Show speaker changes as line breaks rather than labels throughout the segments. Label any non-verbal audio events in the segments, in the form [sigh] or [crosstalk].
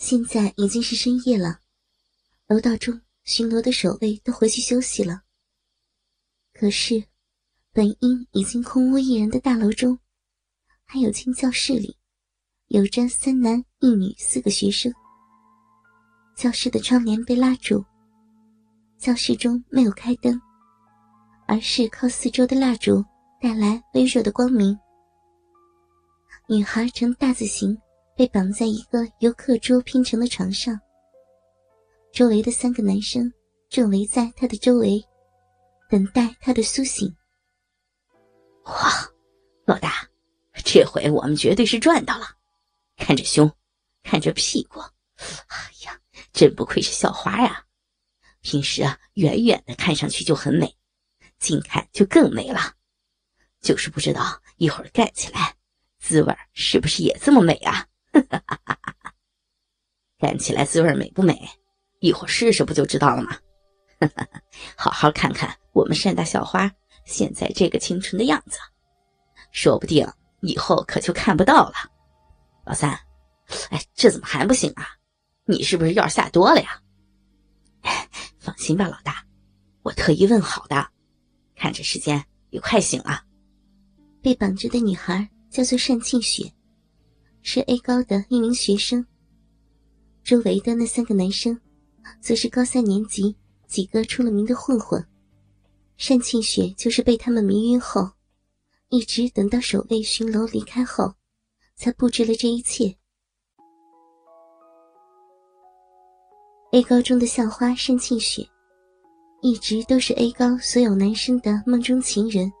现在已经是深夜了，楼道中巡逻的守卫都回去休息了。可是，本应已经空无一人的大楼中，还有间教室里，有着三男一女四个学生。教室的窗帘被拉住，教室中没有开灯，而是靠四周的蜡烛带来微弱的光明。女孩呈大字形，被绑在一个由课桌拼成的床上。周围的三个男生正围在她的周围。等待他的苏醒。
哇，老大，这回我们绝对是赚到了！看这胸，看这屁股，哎呀，真不愧是校花呀！平时啊，远远的看上去就很美，近看就更美了。就是不知道一会儿干起来，滋味是不是也这么美啊？[laughs] 干起来滋味美不美？一会儿试试不就知道了吗？哈 [laughs] 哈好好看看我们山大校花现在这个清纯的样子，说不定以后可就看不到了。老三，哎，这怎么还不醒啊？你是不是药下多了呀？[laughs] 放心吧，老大，我特意问好的。看这时间也快醒了。
被绑着的女孩叫做单庆雪，是 A 高的一名学生。周围的那三个男生，则是高三年级。几个出了名的混混，单庆雪就是被他们迷晕后，一直等到守卫巡楼离开后，才布置了这一切。A 高中的校花单庆雪，一直都是 A 高所有男生的梦中情人。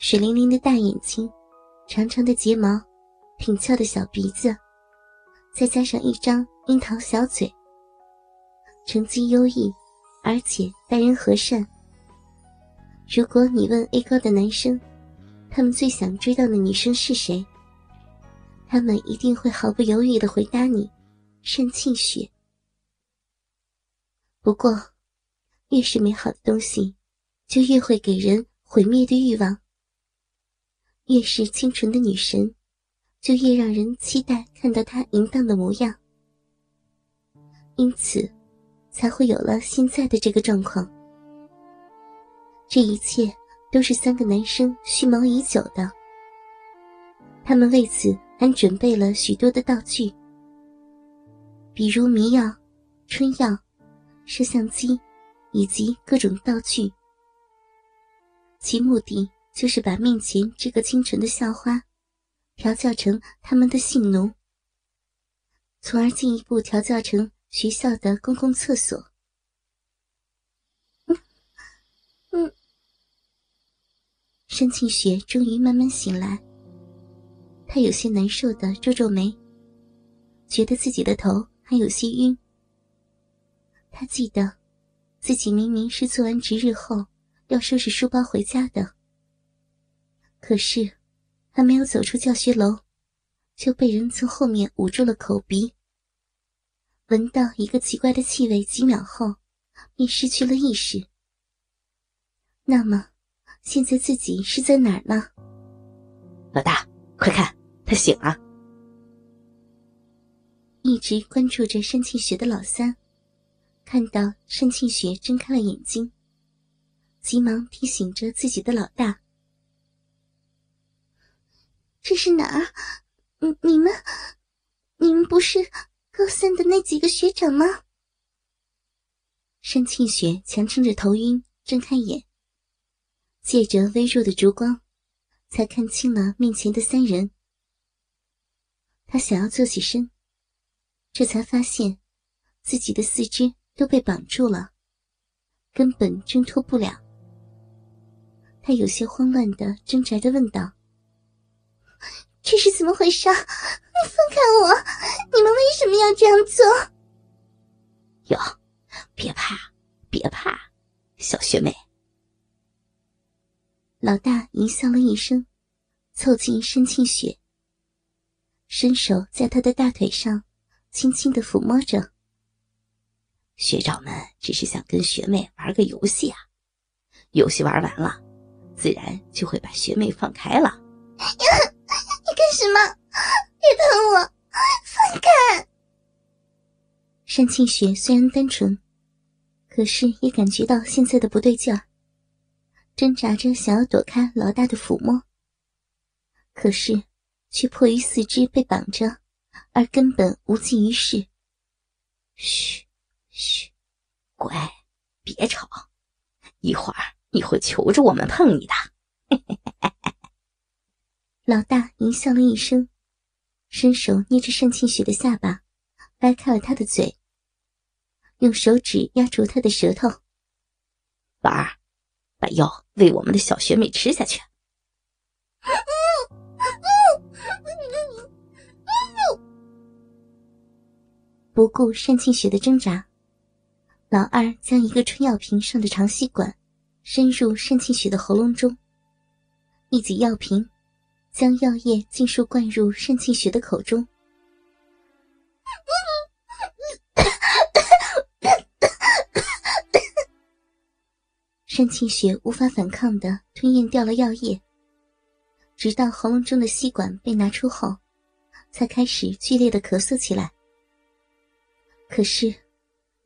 水灵灵的大眼睛，长长的睫毛，挺翘的小鼻子，再加上一张樱桃小嘴。成绩优异，而且待人和善。如果你问 A 高的男生，他们最想追到的女生是谁？他们一定会毫不犹豫的回答你：单庆雪。不过，越是美好的东西，就越会给人毁灭的欲望；越是清纯的女神，就越让人期待看到他淫荡的模样。因此。才会有了现在的这个状况。这一切都是三个男生蓄谋已久的。他们为此还准备了许多的道具，比如迷药、春药、摄像机，以及各种道具。其目的就是把面前这个清纯的校花调教成他们的性奴，从而进一步调教成。学校的公共厕所。嗯嗯，申庆雪终于慢慢醒来，她有些难受的皱皱眉，觉得自己的头还有些晕。她记得，自己明明是做完值日后要收拾书包回家的，可是还没有走出教学楼，就被人从后面捂住了口鼻。闻到一个奇怪的气味，几秒后便失去了意识。那么，现在自己是在哪儿呢？
老大，快看，他醒了！
一直关注着单庆雪的老三，看到单庆雪睁开了眼睛，急忙提醒着自己的老大：“这是哪儿？你你们，你们不是？”高三的那几个学长吗？单庆雪强撑着头晕，睁开眼，借着微弱的烛光，才看清了面前的三人。他想要坐起身，这才发现自己的四肢都被绑住了，根本挣脱不了。他有些慌乱的挣扎着问道。这是怎么回事？你放开我！你们为什么要这样做？
哟，别怕，别怕，小学妹。
老大淫笑了一声，凑近申庆雪，伸手在她的大腿上轻轻的抚摸着。
学长们只是想跟学妹玩个游戏啊，游戏玩完了，自然就会把学妹放开了。
干什么？别碰我！放开！单庆雪虽然单纯，可是也感觉到现在的不对劲儿，挣扎着想要躲开老大的抚摸，可是却迫于四肢被绑着，而根本无济于事。
嘘，嘘，乖，别吵，一会儿你会求着我们碰你的。[laughs]
老大狞笑了一声，伸手捏着单庆雪的下巴，掰开了她的嘴，用手指压住他的舌头。
宝儿，把药喂我们的小学妹吃下去。
不顾单庆雪的挣扎，老二将一个春药瓶上的长吸管伸入单庆雪的喉咙中，一挤药瓶，将药液尽数灌入单庆雪的口中。单庆雪无法反抗的吞咽掉了药液，直到喉咙中的吸管被拿出后，才开始剧烈的咳嗽起来。可是，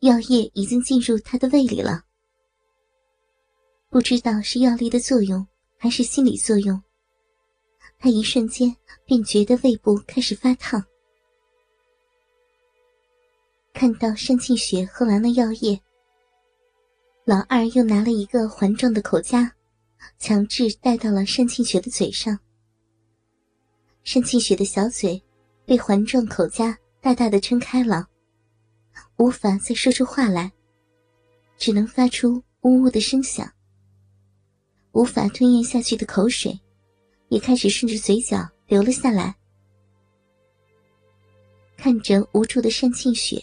药液已经进入他的胃里了。不知道是药力的作用还是心理作用，他一瞬间便觉得胃部开始发烫。看到单庆雪喝完了药液，老二又拿了一个环状的口夹，强制戴到了单庆雪的嘴上。单庆雪的小嘴被环状口夹大大的撑开了。无法再说出话来，只能发出呜呜的声响。无法吞咽下去的口水，也开始顺着嘴角流了下来。看着无助的单庆雪，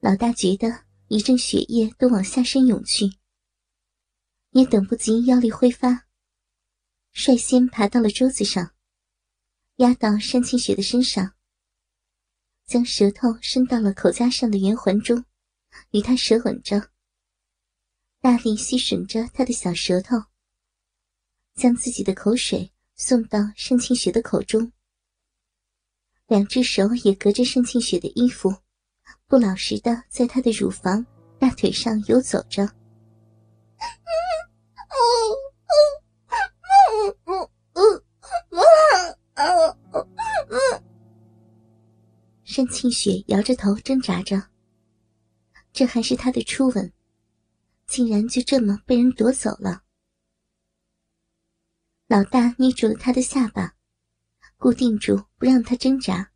老大觉得一阵血液都往下身涌去，也等不及腰力挥发，率先爬到了桌子上，压到单庆雪的身上。将舌头伸到了口夹上的圆环中，与他舌吻着，大力吸吮着他的小舌头，将自己的口水送到单庆雪的口中。两只手也隔着盛庆雪的衣服，不老实的在她的乳房、大腿上游走着。单庆雪摇着头挣扎着，这还是他的初吻，竟然就这么被人夺走了。老大捏住了他的下巴，固定住不让他挣扎，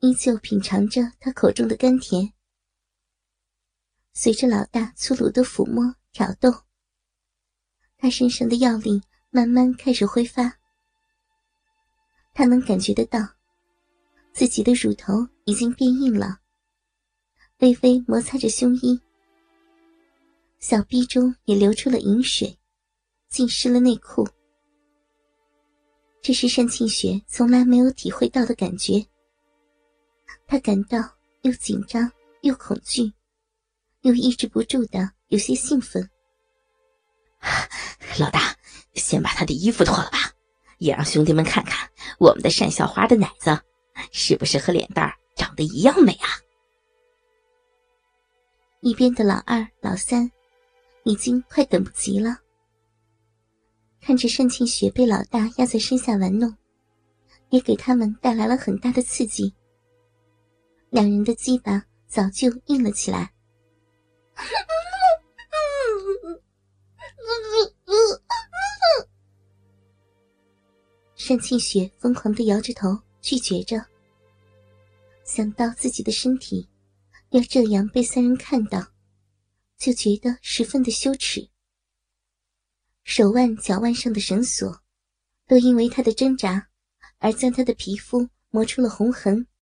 依旧品尝着他口中的甘甜。随着老大粗鲁的抚摸挑逗，他身上的药力慢慢开始挥发，他能感觉得到。自己的乳头已经变硬了，微微摩擦着胸衣，小臂中也流出了饮水，浸湿了内裤。这是单庆雪从来没有体会到的感觉。他感到又紧张又恐惧，又抑制不住的有些兴奋。[sighs]
老大，先把他的衣服脱了吧，也让兄弟们看看我们的单小花的奶子。是不是和脸蛋长得一样美啊？
一边的老二、老三已经快等不及了，看着单庆雪被老大压在身下玩弄，也给他们带来了很大的刺激。两人的鸡巴早就硬了起来。单庆雪疯狂的摇着头，拒绝着。想到自己的身体要这样被三人看到，就觉得十分的羞耻。手腕、脚腕上的绳索都因为他的挣扎而将他的皮肤磨出了红痕。